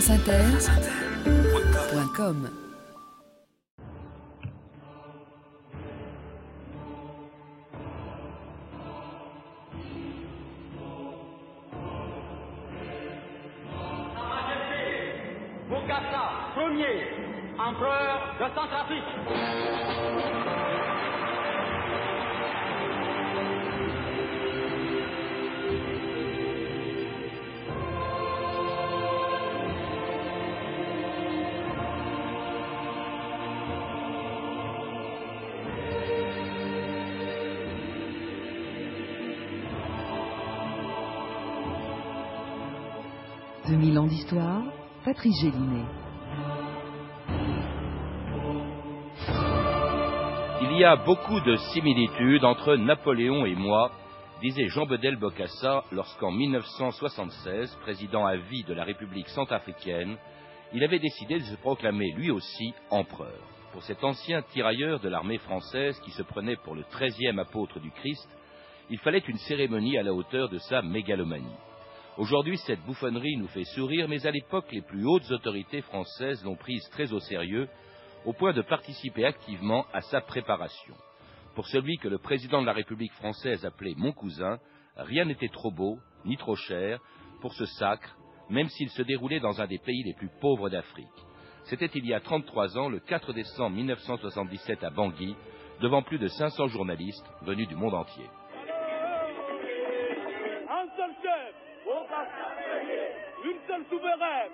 franceinter.com Bokassa, Il y a beaucoup de similitudes entre Napoléon et moi, disait Jean Bedel Bokassa lorsqu'en 1976, président à vie de la République centrafricaine, il avait décidé de se proclamer lui aussi empereur. Pour cet ancien tirailleur de l'armée française qui se prenait pour le treizième apôtre du Christ, il fallait une cérémonie à la hauteur de sa mégalomanie. Aujourd'hui, cette bouffonnerie nous fait sourire, mais à l'époque, les plus hautes autorités françaises l'ont prise très au sérieux, au point de participer activement à sa préparation. Pour celui que le président de la République française appelait mon cousin, rien n'était trop beau, ni trop cher, pour ce sacre, même s'il se déroulait dans un des pays les plus pauvres d'Afrique. C'était il y a 33 ans, le 4 décembre 1977 à Bangui, devant plus de 500 journalistes venus du monde entier. Une seule souveraine.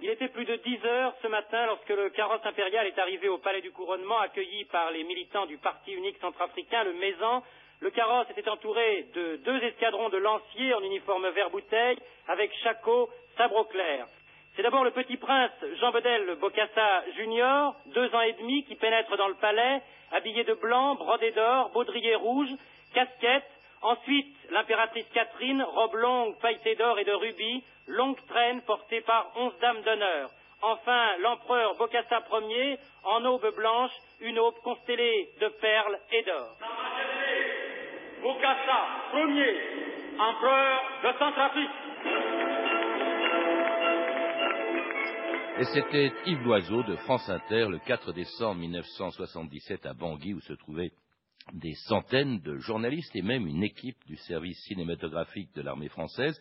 Il était plus de 10 heures ce matin lorsque le carrosse impérial est arrivé au palais du couronnement, accueilli par les militants du Parti unique centrafricain, le Maison. Le carrosse était entouré de deux escadrons de lanciers en uniforme vert bouteille, avec shako, sabre clair. C'est d'abord le petit prince Jean Bedel Bokassa Junior, deux ans et demi, qui pénètre dans le palais, habillé de blanc, brodé d'or, baudrier rouge, casquette. Ensuite, l'impératrice Catherine, robe longue, pailletée d'or et de rubis, longue traîne portée par onze dames d'honneur. Enfin, l'empereur Bokassa Ier, en aube blanche, une aube constellée de perles et d'or. Bokassa Ier, empereur de Centrafrique. Et c'était Yves Loiseau de France Inter le 4 décembre 1977 à Bangui où se trouvaient des centaines de journalistes et même une équipe du service cinématographique de l'armée française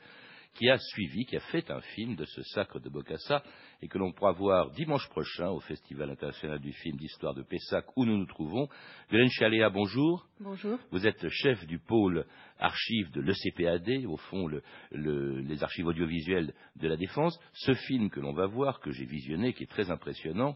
qui a suivi, qui a fait un film de ce sacre de Bokassa et que l'on pourra voir dimanche prochain au Festival international du film d'histoire de Pessac où nous nous trouvons. Hélène Chaléa, bonjour. Bonjour. Vous êtes chef du pôle archives de l'ECPAD, au fond le, le, les archives audiovisuelles de la défense. Ce film que l'on va voir, que j'ai visionné, qui est très impressionnant,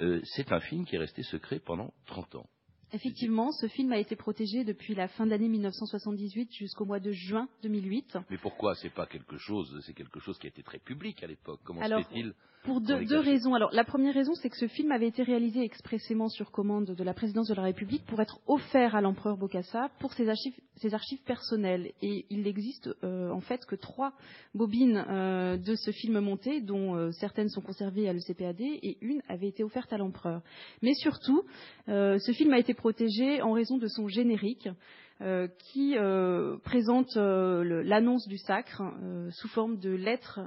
euh, c'est un film qui est resté secret pendant 30 ans. Effectivement, ce film a été protégé depuis la fin de l'année 1978 jusqu'au mois de juin 2008. Mais pourquoi C'est pas quelque chose, c'est quelque chose qui a été très public à l'époque? Comment Alors, se fait-il Pour deux, deux raisons. Alors, la première raison, c'est que ce film avait été réalisé expressément sur commande de la présidence de la République pour être offert à l'empereur Bokassa pour ses archives, ses archives personnelles. Et il n'existe euh, en fait que trois bobines euh, de ce film monté, dont euh, certaines sont conservées à l'ECPAD et une avait été offerte à l'empereur. Mais surtout, ce film a été protégé en raison de son générique. Euh, qui euh, présente euh, l'annonce du sacre sous forme de lettres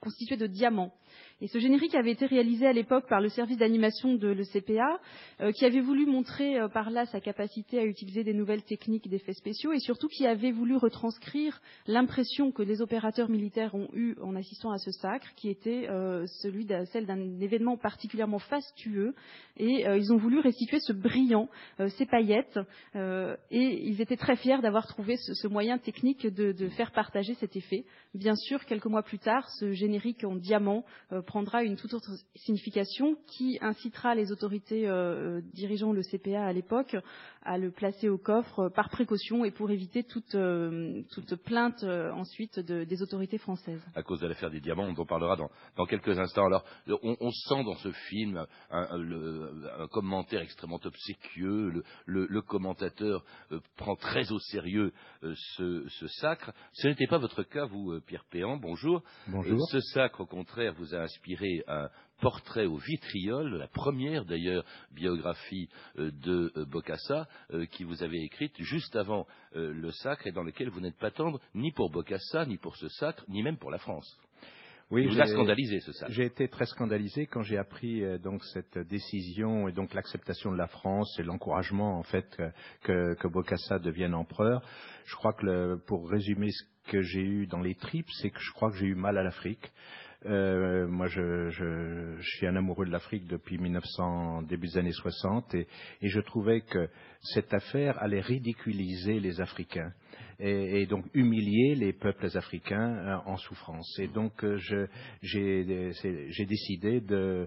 constituées de diamants. Et ce générique avait été réalisé à l'époque par le service d'animation de l'ECPA, euh, qui avait voulu montrer euh, par là sa capacité à utiliser des nouvelles techniques d'effets spéciaux et surtout qui avait voulu retranscrire l'impression que les opérateurs militaires ont eue en assistant à ce sacre, qui était euh, celui celle d'un événement particulièrement fastueux. Et ils ont voulu restituer ce brillant, ces paillettes, et ils étaient très fiers d'avoir trouvé ce, moyen technique de, faire partager cet effet. Bien sûr, quelques mois plus tard, ce générique en diamant prendra une toute autre signification qui incitera les autorités euh, dirigeant le CPA à l'époque à le placer au coffre par précaution et pour éviter toute, euh, toute plainte euh, ensuite de- des autorités françaises. à cause de l'affaire des diamants, on en parlera dans, dans quelques instants. Alors, on, on sent dans ce film un, un- le- un commentaire extrêmement obséquieux. Le, le- le commentateur euh, prend très au sérieux euh, ce, ce sacre. Ce n'était pas votre cas, vous, euh, Pierre Péan. Bonjour. Bonjour. Euh, ce sacre, au contraire, vous a inspiré un portrait au vitriol, la première d'ailleurs biographie euh, de euh, Bokassa, euh, qui vous avez écrite juste avant le sacre et dans lequel vous n'êtes pas tendre ni pour Bokassa, ni pour ce sacre, ni même pour la France. Oui, vous a scandalisé ce sacre. J'ai été très scandalisé quand j'ai appris donc cette décision et donc l'acceptation de la France et l'encouragement en fait que, que Bokassa devienne empereur. Je crois que pour résumer ce que j'ai eu dans les tripes, c'est que je crois que j'ai eu mal à l'Afrique. Euh, moi, je, je, je, suis un amoureux de l'Afrique depuis 1900, début des années 60, et, et, je trouvais que cette affaire allait ridiculiser les Africains et, et donc humilier les peuples africains euh, en souffrance. Et donc, euh, j'ai décidé de euh,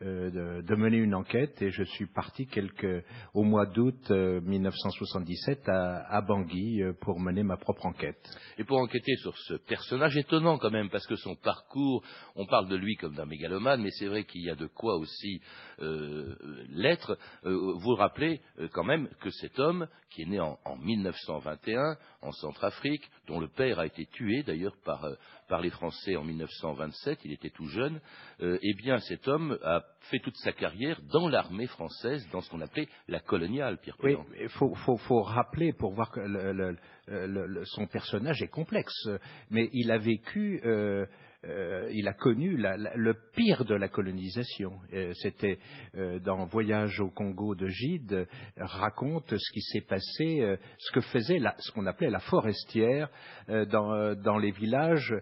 de, de, mener une enquête et je suis parti quelques, au mois d'août 1977 euh, à, Bangui euh, pour mener ma propre enquête. Et pour enquêter sur ce personnage étonnant quand même, parce que son parcours, on parle de lui comme d'un mégalomane, mais c'est vrai qu'il y a de quoi aussi euh, l'être. Euh, vous rappelez euh, quand même que cet homme, qui est né en 1921 en Centrafrique, dont le père a été tué d'ailleurs par, par les Français en 1927, il était tout jeune, eh bien cet homme a fait toute sa carrière dans l'armée française, dans ce qu'on appelait la coloniale, Pierre Oui, il faut, faut, faut, rappeler pour voir que le, le, le, son personnage est complexe, mais il a vécu. Euh, euh, il a connu le pire de la colonisation. Euh, C'était euh, dans Voyage au Congo de Gide, raconte ce qui s'est passé, ce que faisait ce qu'on appelait la forestière dans, les villages,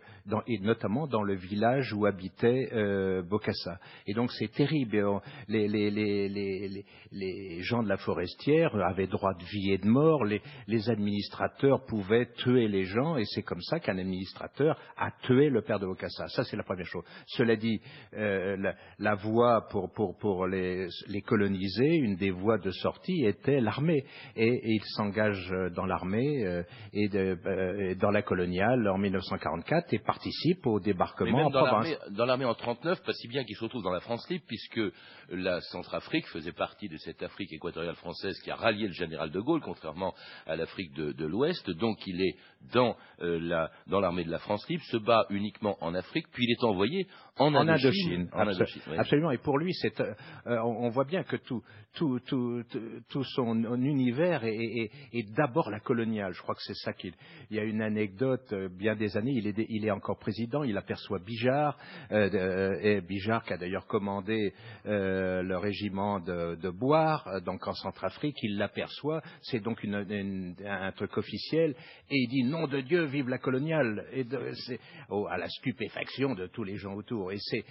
et notamment dans le village où habitait Bokassa. Et donc c'est terrible. Les, les, gens de la forestière avaient droit de vie et de mort. Les, administrateurs pouvaient tuer les gens, et c'est comme ça qu'un administrateur a tué le père de Bokassa ça. Ça, c'est la première chose. Cela dit, euh, la, la, voie pour, pour, pour les, les, coloniser, une des voies de sortie était l'armée. Et, et ils s'engagent dans l'armée euh, et, euh, dans la coloniale en 1944 et participent au débarquement Mais en province. Dans l'armée en 39, pas si bien qu'ils se retrouvent dans la France libre, puisque la Centrafrique faisait partie de cette Afrique équatoriale française qui a rallié le général de Gaulle, contrairement à l'Afrique de, de l'Ouest. Donc il est dans euh, l'armée la, de la France libre, se bat uniquement en Afrique, puis il est envoyé en, en Indochine. En Indochine oui. Absolument. Et pour lui, c'est, euh, on, on, voit bien que tout, tout, tout, tout son univers est, est, est d'abord la coloniale. Je crois que c'est ça qu'il. Il y a une anecdote, euh, bien des années, il est, il est encore président, il aperçoit Bijard, euh, et Bijard qui a d'ailleurs commandé euh, le régiment de, de Boire, donc en Centrafrique, il l'aperçoit, c'est donc une, une, un truc officiel, et il dit nom de Dieu, vive la coloniale, et de, oh, à la stupéfaction de tous les gens autour. Et, c'est,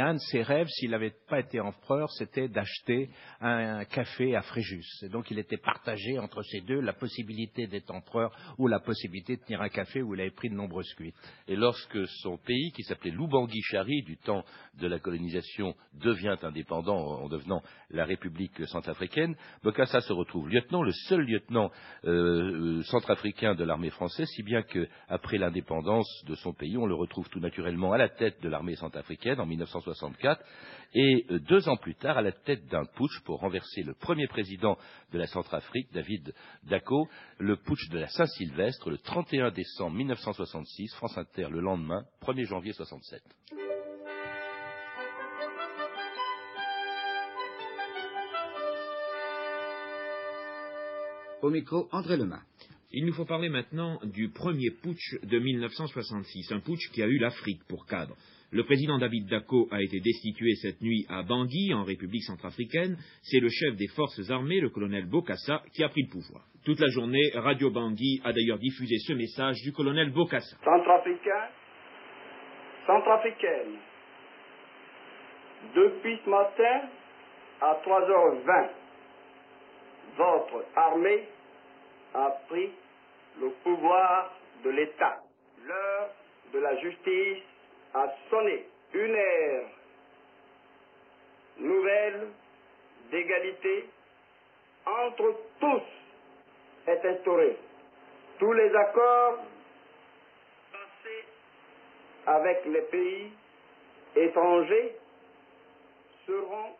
un de ses rêves, s'il n'avait pas été empereur, c'était d'acheter un, café à Fréjus. Et donc il était partagé entre ces deux, la possibilité d'être empereur ou la possibilité de tenir un café où il avait pris de nombreuses cuites. Et lorsque son pays, qui s'appelait Lubangui-Chari, du temps de la colonisation, devient indépendant en devenant la République centrafricaine, Bokassa se retrouve lieutenant, le seul lieutenant euh, centrafricain de l'armée française, si bien qu'après l'indépendance de son pays, on le retrouve tout naturellement à la tête de l'armée centrafricaine en 1964 et euh, deux ans plus tard à la tête d'un putsch pour renverser le premier président de la Centrafrique, David Dacko, le putsch de la Saint-Sylvestre le 31 décembre 1966, France Inter le lendemain, 1er janvier 67. Au micro, André Lema. Il nous faut parler maintenant du premier putsch de 1966, un putsch qui a eu l'Afrique pour cadre. Le président David Dacko a été destitué cette nuit à Bangui, en République centrafricaine. C'est le chef des forces armées, le colonel Bokassa, qui a pris le pouvoir. Toute la journée, Radio Bangui a d'ailleurs diffusé ce message du colonel Bokassa. Centrafricain, centrafricaine, depuis ce matin à 3h20, votre armée a pris le pouvoir de l'État. L'heure de la justice a sonné. Une ère nouvelle d'égalité entre tous est instaurée. Tous les accords passés avec les pays étrangers seront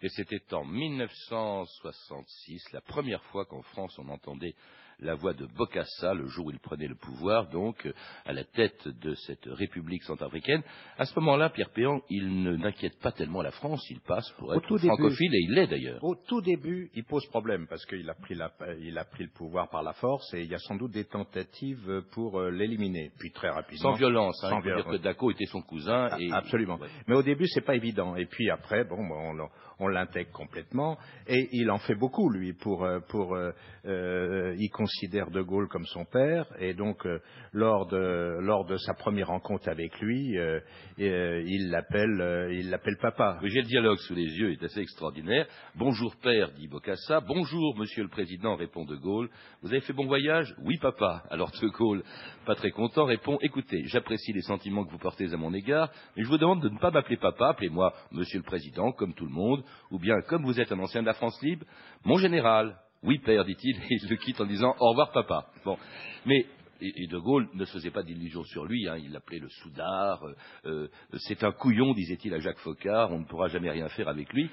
et c'était en 1966, la première fois qu'en France on entendait la voix de Bokassa le jour où il prenait le pouvoir, donc à la tête de cette République centrafricaine. À ce moment-là, Pierre Péan, il n'inquiète pas tellement la France, il passe pour être francophile et il l'est d'ailleurs. Au tout début, il pose problème parce qu'il a, pris il a pris le pouvoir par la force et il y a sans doute des tentatives pour euh, l'éliminer. Puis très rapidement. Sans violence, hein, sans dire que Daco était son cousin. Et... Absolument. Mais au début, c'est pas évident. Et puis après, bon, on, on l'intègre complètement et il en fait beaucoup lui pour euh, pour euh, euh, il considère De Gaulle comme son père et donc euh, lors de sa première rencontre avec lui euh, il l'appelle il l'appelle papa. J'ai le dialogue sous les yeux, il est assez extraordinaire. Bonjour père, dit Bocassa. Bonjour monsieur le président, répond De Gaulle. Vous avez fait bon voyage? Oui papa. Alors De Gaulle, pas très content, répond écoutez, j'apprécie les sentiments que vous portez à mon égard, mais je vous demande de ne pas m'appeler papa, appelez-moi monsieur le président comme tout le monde ou bien comme vous êtes un ancien de la France libre, mon général. Oui, père, dit-il, et il le quitte en disant au revoir, papa. Bon. Mais et, De Gaulle ne faisait pas d'illusions sur lui, hein, il l'appelait le soudard, euh, euh, c'est un couillon, disait-il à Jacques Faucard, on ne pourra jamais rien faire avec lui.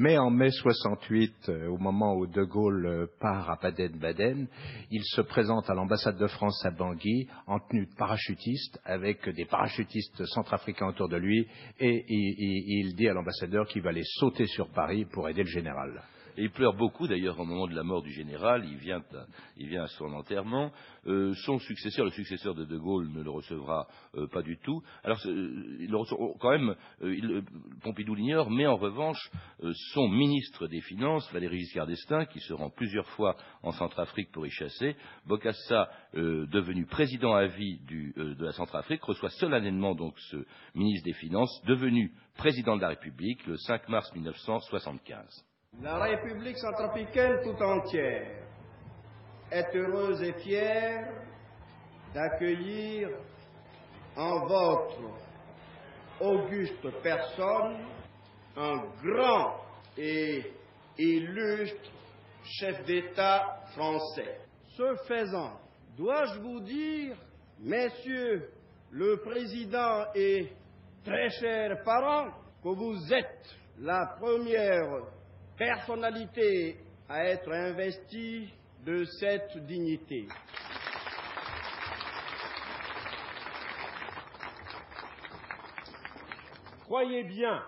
Mais en mai 68, euh, au moment où De Gaulle euh, part à Baden-Baden, il se présente à l'ambassade de France à Bangui en tenue de parachutiste, avec des parachutistes centrafricains autour de lui, et il dit à l'ambassadeur qu'il va aller sauter sur Paris pour aider le général. Il pleure beaucoup, d'ailleurs, au moment de la mort du général. Il vient à, son enterrement. Euh, son successeur, le successeur de De Gaulle, ne le recevra euh, pas du tout. Alors, euh, il le reçoit, quand même, Pompidou l'ignore, mais en revanche, son ministre des Finances, Valéry Giscard d'Estaing, qui se rend plusieurs fois en Centrafrique pour y chasser, Bokassa, devenu président à vie de la Centrafrique, reçoit solennellement donc ce ministre des Finances, devenu président de la République le 5 mars 1975. La République centrafricaine tout entière est heureuse et fière d'accueillir en votre auguste personne un grand et illustre chef d'État français. Ce faisant, dois-je vous dire, messieurs le président et très chers parents, que vous êtes la première personnalité à être investie de cette dignité. Croyez bien,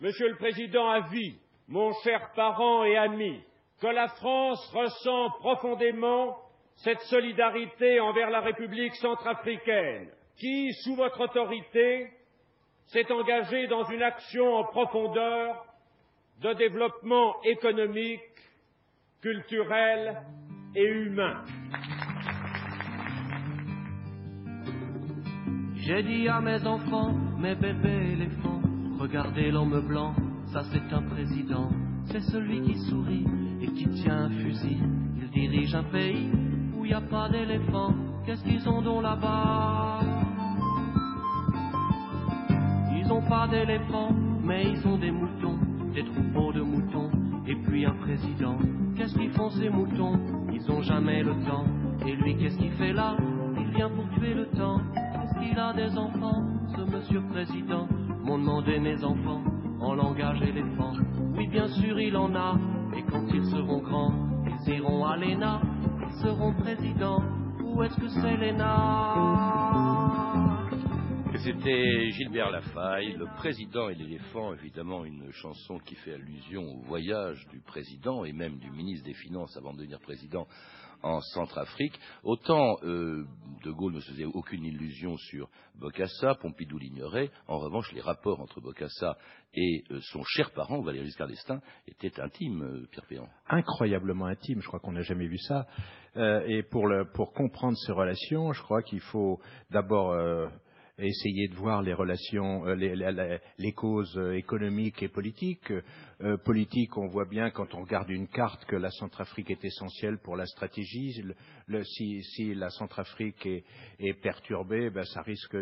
Monsieur le Président à vie, mon cher parent et ami, que la France ressent profondément cette solidarité envers la République centrafricaine, qui, sous votre autorité, s'est engagée dans une action en profondeur de développement économique, culturel et humain. J'ai dit à mes enfants, mes bébés éléphants, regardez l'homme blanc, ça c'est un président, c'est celui qui sourit et qui tient un fusil. Il dirige un pays où il n'y a pas d'éléphants, qu'est-ce qu'ils ont donc là-bas? Ils n'ont pas d'éléphants, mais ils ont des moutons des troupeaux de moutons, et puis un président. Qu'est-ce qu'ils font ces moutons? Ils ont jamais le temps. Et lui, qu'est-ce qu'il fait là? Il vient pour tuer le temps. Est-ce qu'il a des enfants, ce monsieur président? M'ont demandé mes enfants, en langage éléphant. Oui, bien sûr, il en a. Et quand ils seront grands, ils iront à l'ENA. Ils seront présidents. Où est-ce que c'est l'ENA? C'était Gilbert Lafaille, le président et l'éléphant, évidemment une chanson qui fait allusion au voyage du président et même du ministre des Finances avant de devenir président en Centrafrique. Autant euh, De Gaulle ne faisait aucune illusion sur Bokassa, Pompidou l'ignorait. En revanche, les rapports entre Bokassa et euh, son cher parent, Valéry Giscard d'Estaing, étaient intimes, euh, Pierre Péan. Incroyablement intimes, je crois qu'on n'a jamais vu ça. et pour, le, pour comprendre ces relations, je crois qu'il faut d'abord essayer de voir les relations, euh, les, causes euh, économiques et politiques. Euh, politiques, on voit bien quand on regarde une carte que la Centrafrique est essentielle pour la stratégie. Si, la Centrafrique est, perturbée, ben, ça risque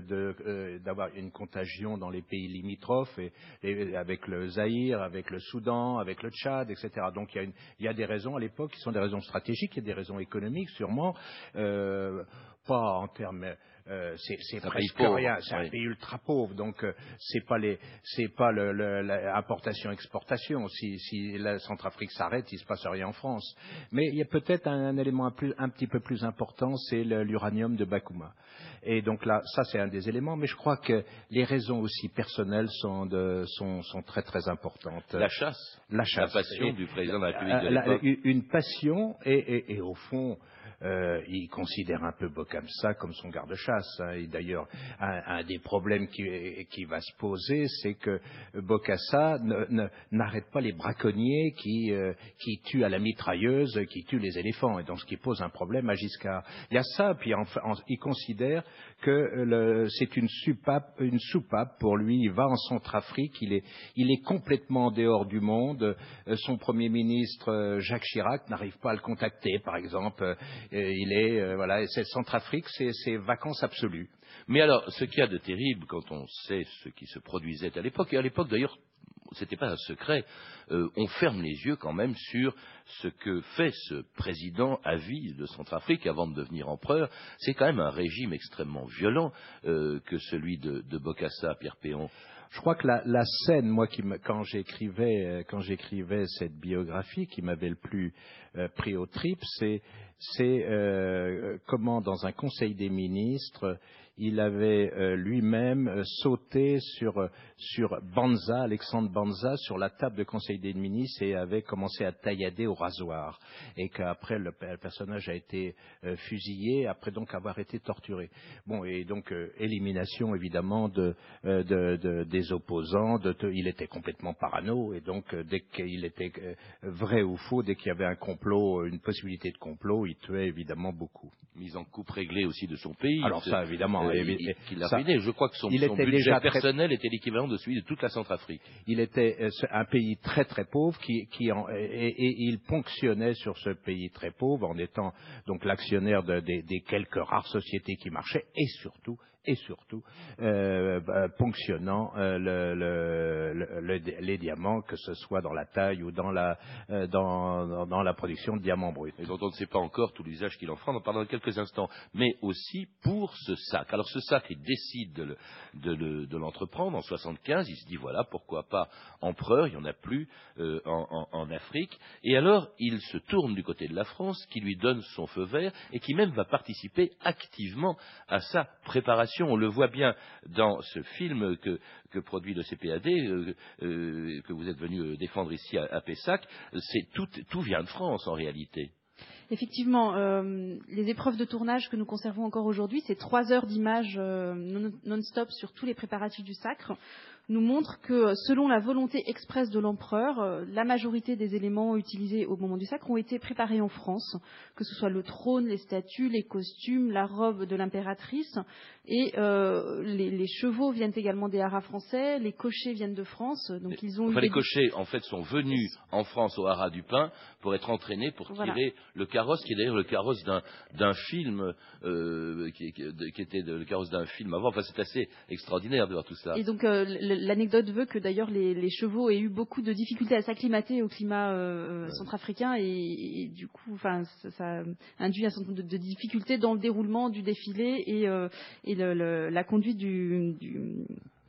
d'avoir une contagion dans les pays limitrophes, avec le Zaïre, avec le Soudan, avec le Tchad, etc. Donc il y a, des raisons à l'époque qui sont des raisons stratégiques, il y a des raisons économiques sûrement, pas en termes c'est c'est presque pauvre, rien. C'est un pays ultra pauvre, donc euh, c'est pas les, c'est pas le, le- la importation exportation. Si, si la Centrafrique s'arrête, il se passe rien en France. Mais il y a peut-être un, un élément un, plus- un petit peu plus important, c'est l'uranium de Bakouma. Et donc là, ça c'est un des éléments. Mais je crois que les raisons aussi personnelles sont, de, sont, sont très très importantes. La chasse. La chasse. La passion Et- du président de la République de euh, la- l'époque. une passion et, et- et au fond, euh, il considère un peu Bocamsa comme son garde-chasse. hein. Et d'ailleurs, un, des problèmes qui, va se poser, c'est que Bokassa n'arrête pas les braconniers qui, euh, qui tuent à la mitrailleuse, qui tuent les éléphants. Et donc, ce qui pose un problème à Giscard. Il y a ça, puis il considère que euh, c'est une soupape, pour lui. Il va en Centrafrique, il est, complètement en dehors du monde. Euh, son premier ministre euh, Jacques Chirac n'arrive pas à le contacter, par exemple. Il est, voilà, c'est Centrafrique, c'est vacances absolues. Mais alors, ce qu'il y a de terrible quand on sait ce qui se produisait à l'époque, et à l'époque d'ailleurs, c'était pas un secret, euh, on ferme les yeux quand même sur ce que fait ce président à vie de Centrafrique avant de devenir empereur. C'est quand même un régime extrêmement violent euh, que celui de, de Bokassa, Pierre Péon. Je crois que la, la scène, moi, qui quand j'écrivais euh, quand j'écrivais cette biographie, qui m'avait le plus euh, pris au trip, c'est c'est euh, comment dans un conseil des ministres, il avait euh, lui-même euh, sauté sur sur Banza, Alexandre Banza, sur la table de conseil des ministres et avait commencé à taillader au rasoir, et qu'après le, le personnage a été euh, fusillé après donc avoir été torturé. Bon, et donc euh, élimination évidemment de, euh, de- de- des opposants. Il était complètement parano et donc euh, dès qu'il était euh, vrai ou faux, dès qu'il y avait un complot, une possibilité de complot, il tuait évidemment beaucoup. Mise en coupe réglée aussi de son pays. Alors ça, évidemment, Euh, évi- il- il- qu'il a ça- ruiné. Je crois que son, il son était budget déjà très- personnel était l'équivalent de celui de toute la Centrafrique. Il était euh, un pays très très pauvre qui, qui en- et, et il ponctionnait sur ce pays très pauvre en étant donc l'actionnaire de- des, des quelques rares sociétés qui marchaient et surtout et surtout euh, bah, ponctionnant euh, le- le- le- le- les diamants, que ce soit dans la taille ou dans la, euh, dans, dans- la production de diamants bruts. et dont on ne sait pas encore tout l'usage qu'il en fera, on en parlera dans quelques instants, mais aussi pour ce sac. Alors ce sac, il décide de le- de le- de l'entreprendre en 75, il se dit voilà, pourquoi pas empereur, il n'y en a plus euh, en- en Afrique, et alors il se tourne du côté de la France, qui lui donne son feu vert, et qui même va participer activement à sa préparation. On le voit bien dans ce film que, produit le CPAD, euh, euh, que vous êtes venu euh, défendre ici à, Pessac, c'est tout, vient de France en réalité. Effectivement, les épreuves de tournage que nous conservons encore aujourd'hui, ces trois heures d'images non- non-stop sur tous les préparatifs du sacre, nous montrent que selon la volonté expresse de l'empereur, euh, la majorité des éléments utilisés au moment du sacre ont été préparés en France, que ce soit le trône, les statues, les costumes, la robe de l'impératrice, et euh, les, les chevaux viennent également des haras français, les cochers viennent de France, donc ils ont Enfin, eu les cochers, en fait, sont venus en France au Haras du Pin pour être entraînés pour Voilà. tirer le carrosse, qui est d'ailleurs le carrosse d'un film, euh, qui, était le carrosse d'un film avant. Enfin, c'est assez extraordinaire de voir tout ça. Et donc euh, l'anecdote veut que d'ailleurs les, les chevaux aient eu beaucoup de difficultés à s'acclimater au climat euh, centrafricain et, et du coup, enfin, ça, ça induit un certain nombre de, de difficultés dans le déroulement du défilé et, euh, et le- le- la conduite du, du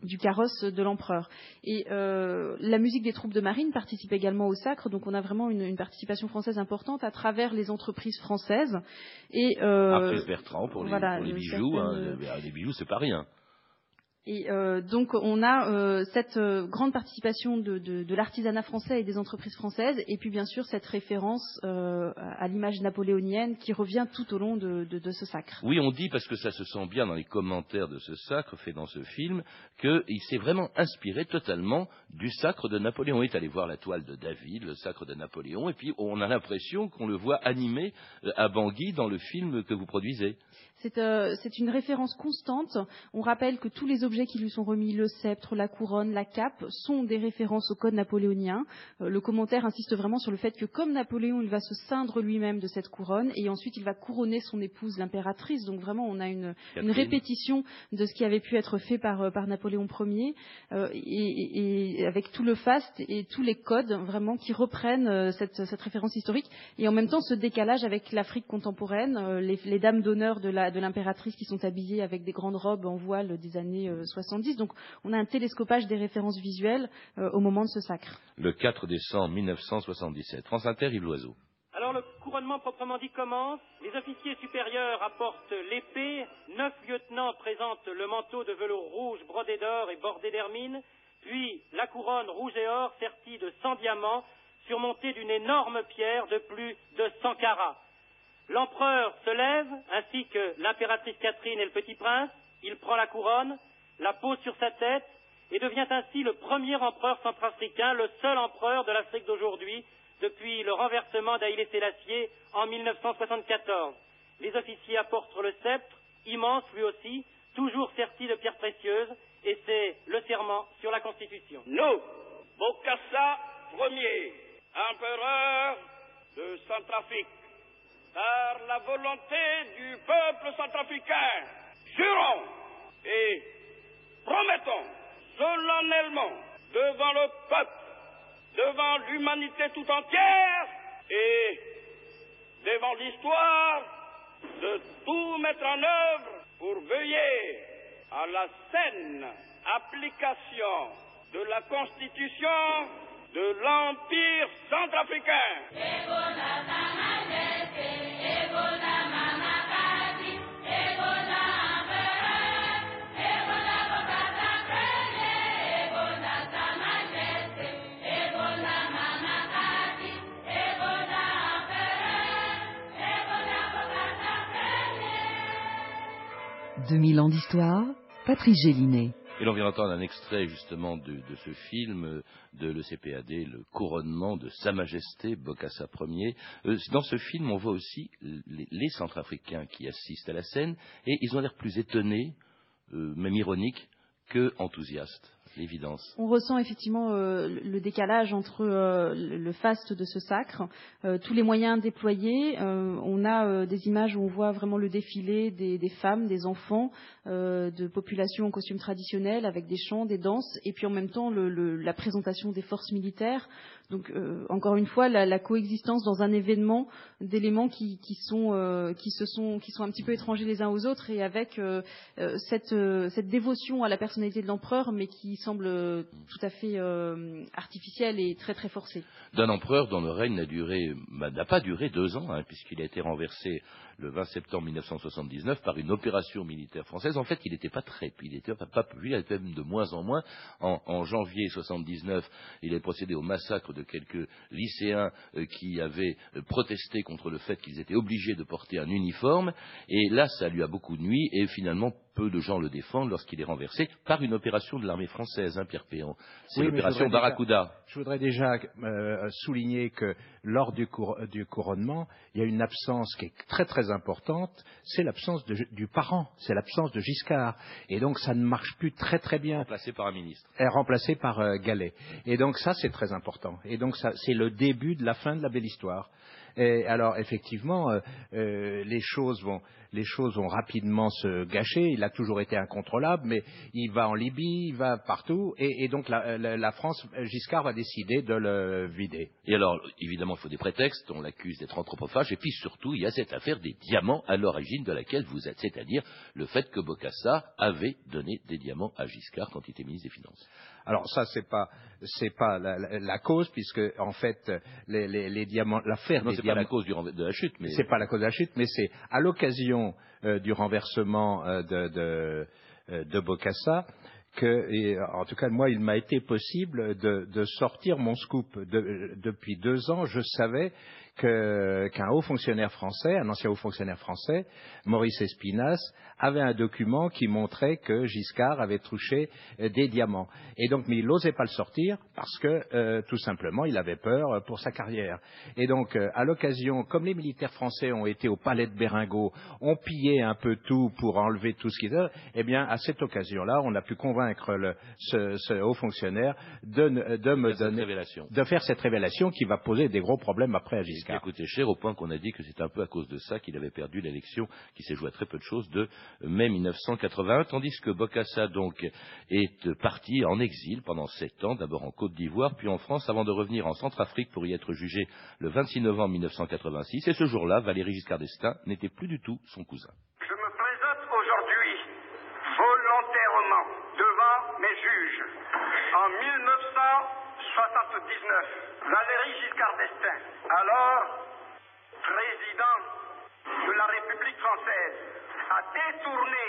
du carrosse de l'empereur. Et euh, la musique des troupes de marine participe également au sacre, donc on a vraiment une, une participation française importante à travers les entreprises françaises. Et euh, Après Bertrand pour les, voilà, pour les euh, bijoux, hein, les bijoux, c'est pas rien. Et euh, donc on a euh, cette euh, grande participation de, de- de l'artisanat français et des entreprises françaises, et puis bien sûr cette référence à l'image napoléonienne qui revient tout au long de, ce sacre. Oui, on dit, parce que ça se sent bien dans les commentaires de ce sacre fait dans ce film, qu'il s'est vraiment inspiré totalement du sacre de Napoléon. On est allé voir la toile de David, le sacre de Napoléon, et puis on a l'impression qu'on le voit animé à Bangui dans le film que vous produisez. C'est c'est une référence constante. On rappelle que tous les objets qui lui sont remis, le sceptre, la couronne, la cape, sont des références au code napoléonien. Euh, le commentaire insiste vraiment sur le fait que comme Napoléon, il va se ceindre lui-même de cette couronne et ensuite il va couronner son épouse, l'impératrice. Donc vraiment, on a une, répétition de ce qui avait pu être fait par, euh, par Napoléon Ier euh, et, avec tout le faste et tous les codes vraiment qui reprennent cette, cette référence historique et en même temps ce décalage avec l'Afrique contemporaine, les, les dames d'honneur de l'impératrice qui sont habillées avec des grandes robes en voile des années 70. Donc on a un télescopage des références visuelles au moment de ce sacre. Le 4 décembre 1977. France Inter, Yves Loiseau. Alors le couronnement proprement dit commence. Les officiers supérieurs apportent l'épée. Neuf lieutenants présentent le manteau de velours rouge brodé d'or et bordé d'hermine. Puis la couronne rouge et or sertie de 100 diamants surmontée d'une énorme pierre de plus de 100 carats. L'empereur se lève, ainsi que l'impératrice Catherine et le petit prince. Il prend la couronne, la pose sur sa tête et devient ainsi le premier empereur centrafricain, le seul empereur de l'Afrique d'aujourd'hui depuis le renversement d'Haïlé Sélassié en 1974. Les officiers apportent le sceptre, immense lui aussi, toujours serti de pierres précieuses, et c'est le serment sur la Constitution. Nous, Bokassa Ier, empereur de Centrafrique, par la volonté du peuple centrafricain, jurons et promettons solennellement devant le peuple, devant l'humanité tout entière et devant l'histoire de tout mettre en œuvre pour veiller à la saine application de la Constitution de l'Empire centrafricain. « 2000 ans d'histoire, Patrice Gélinet. Et l'on vient d'entendre un extrait justement de, ce film de l'ECPAD, le couronnement de Sa Majesté Bokassa Ier. Euh, dans ce film, on voit aussi les, les, Centrafricains qui assistent à la scène et ils ont l'air plus étonnés, euh, même ironiques, que enthousiastes On ressent effectivement euh, le décalage entre euh, le faste de ce sacre, euh, tous les moyens déployés. On a des images où on voit vraiment le défilé des, femmes, des enfants, de populations en costume traditionnel avec des chants, des danses, et puis en même temps la présentation des forces militaires. Donc encore une fois, la, coexistence dans un événement d'éléments qui, sont, se sont un petit peu étrangers les uns aux autres, et avec cette, cette dévotion à la personnalité de l'empereur, mais qui semble tout à fait euh, artificiel et très très forcé. D'un empereur dont le règne n'a n'a pas duré deux ans, hein, puisqu'il a été renversé le 20 septembre 1979 par une opération militaire française. En fait, il n'était pas très, il était pas, pas il était même de moins en moins. En, janvier 79, il a procédé au massacre de quelques lycéens euh, qui avaient euh, protesté contre le fait qu'ils étaient obligés de porter un uniforme. Et là, ça lui a beaucoup nuit. Et finalement, peu de gens le défendent lorsqu'il est renversé par une opération de l'armée française, hein, Pierre. C'est oui, l'opération Barracuda. Déjà, je voudrais déjà euh, souligner que lors du, cour du, couronnement, il y a une absence qui est très très importante, c'est l'absence du parent, c'est l'absence de Giscard. Et donc ça ne marche plus très très bien. Remplacé par un ministre. Et remplacé par euh, Gallet. Et donc ça c'est très important. Et donc c'est le début de la fin de la belle histoire. Et alors effectivement, euh, euh, les choses vont, les choses vont rapidement se gâcher. Il a toujours été incontrôlable, mais il va en Libye, il va partout, et, et donc la, la, la, France, Giscard va décider de le vider. Et alors, évidemment, il faut des prétextes. On l'accuse d'être anthropophage, et puis surtout, il y a cette affaire des diamants à l'origine de laquelle vous êtes, c'est-à-dire le fait que Bokassa avait donné des diamants à Giscard quand il était ministre des Finances. Alors ça, c'est pas c'est pas la, la, la, cause puisque en fait les, les, les diamants, l'affaire des diamants. C'est pas la cause du, de la chute, mais c'est pas la cause de la chute, mais c'est à l'occasion euh, du renversement euh, de de, euh, de Bokassa que, en tout cas, moi, il m'a été possible de, de, sortir mon scoop. De, depuis deux ans, je savais qu'un qu haut fonctionnaire français, un ancien haut fonctionnaire français, Maurice Espinas, avait un document qui montrait que Giscard avait touché euh, des diamants. Et donc, mais il n'osait pas le sortir parce que, euh, tout simplement, il avait peur pour sa carrière. Et donc, euh, à l'occasion, comme les militaires français ont été au palais de Béringot, ont pillé un peu tout pour enlever tout ce qu'ils avaient, eh bien, à cette occasion-là, on a pu convaincre le, ce, ce, haut fonctionnaire de, de me donner, de faire cette révélation qui va poser des gros problèmes après à Giscard. Qui a coûté cher au point qu'on a dit que c'est un peu à cause de ça qu'il avait perdu l'élection qui s'est jouée à très peu de choses de mai 1981, tandis que Bokassa donc est parti en exil pendant sept ans, d'abord en Côte d'Ivoire, puis en France, avant de revenir en Centrafrique pour y être jugé le 26 novembre 1986. Et ce jour-là, Valéry Giscard d'Estaing n'était plus du tout son cousin. Je me plains Valéry Giscard d'Estaing, alors président de la République a détourné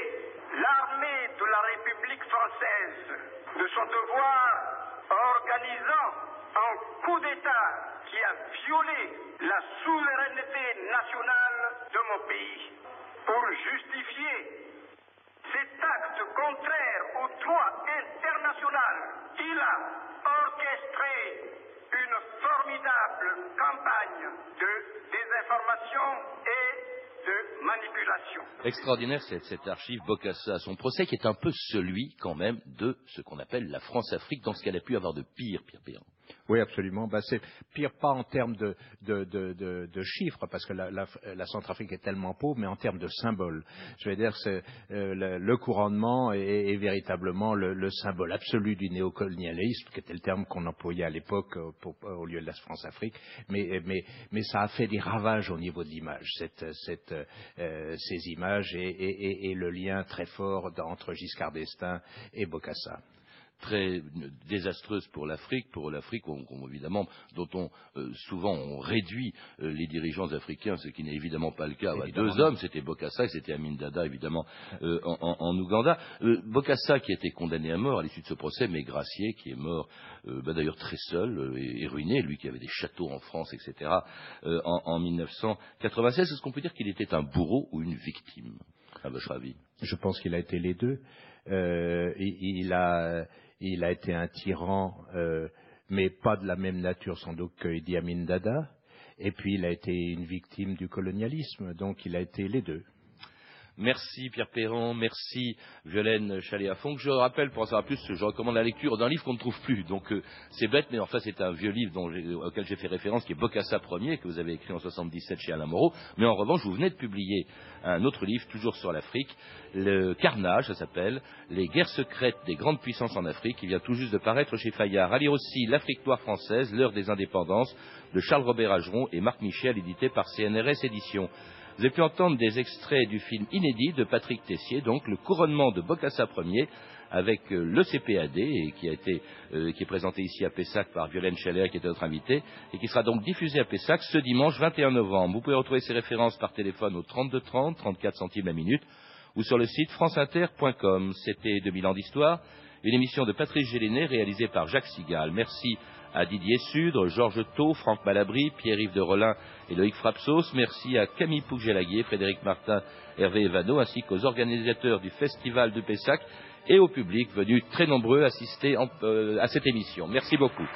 l'armée de la République française de son devoir organisant un coup d'État qui a violé la souveraineté nationale de mon pays. Pour justifier cet acte contraire au droit international, il a orchestré une formidable campagne de désinformation Extraordinaire cette, cette archive Bokassa, son procès qui est un peu celui quand même de ce qu'on appelle la France-Afrique dans ce qu'elle a pu avoir de pire, Pierre Perrin. Oui, absolument. Ben, c'est pire pas en termes de, de, de, de, chiffres, parce que la, la, la, Centrafrique est tellement pauvre, mais en termes de symboles. Je veux dire, c'est, euh, le, le, couronnement est, est véritablement le, le, symbole absolu du néocolonialisme, qui était le terme qu'on employait à l'époque euh, pour, au lieu de la France-Afrique. Mais, mais, mais ça a fait des ravages au niveau de l'image, cette, cette, euh, ces images et, et, et, le lien très fort entre Giscard d'Estaing et Bokassa très désastreuse pour l'Afrique, pour l'Afrique évidemment dont on euh, souvent on réduit euh, les dirigeants africains, ce qui n'est évidemment pas le cas. Deux hommes, c'était Bokassa et c'était Amin Dada évidemment euh, en, en, en, Ouganda. Bokassa qui a été condamné à mort à l'issue de ce procès, mais Gracier qui est mort bah, d'ailleurs très seul et, et, ruiné, lui qui avait des châteaux en France, etc. en, en 1996, est-ce qu'on peut dire qu'il était un bourreau ou une victime à votre avis? Je pense qu'il a été les deux. il, il a il a été un tyran, euh, mais pas de la même nature sans doute que Idi Amin Dada. Et puis il a été une victime du colonialisme, donc il a été les deux. Merci Pierre Perron, merci Violaine Chaléafon. Je rappelle, pour en savoir plus, je recommande la lecture d'un livre qu'on ne trouve plus. Donc euh, c'est bête, mais enfin c'est un vieux livre auquel j'ai fait référence, qui est Bocassa Ier, que vous avez écrit en 77 chez Alain Moreau. Mais en revanche, vous venez de publier un autre livre, toujours sur l'Afrique, Le Carnage, ça s'appelle, Les guerres secrètes des grandes puissances en Afrique, qui vient tout juste de paraître chez Fayard. À lire aussi L'Afrique noire française, l'heure des indépendances, de Charles Robert Ageron et Marc Michel, édité par CNRS Éditions. Vous avez pu entendre des extraits du film inédit de Patrick Tessier, donc Le couronnement de Bokassa Ier, avec euh, le CPAD, et qui, a été, euh, qui est présenté ici à Pessac par Violaine Scheller, qui était notre invitée, et qui sera donc diffusé à Pessac ce dimanche 21 novembre. Vous pouvez retrouver ces références par téléphone au 32 30, 34 centimes la minute, ou sur le site franceinter.com. C'était 2000 ans d'histoire, une émission de Patrice Gélinet réalisée par Jacques Sigal. Merci à Didier Sudre, Georges Thau, Franck Malabry, Pierre-Yves de Rolin et Loïc Frapsos. Merci à Camille Pougelaguier, Frédéric Martin, Hervé Evano, ainsi qu'aux organisateurs du Festival de Pessac et au public venu très nombreux assister euh, à cette émission. Merci beaucoup.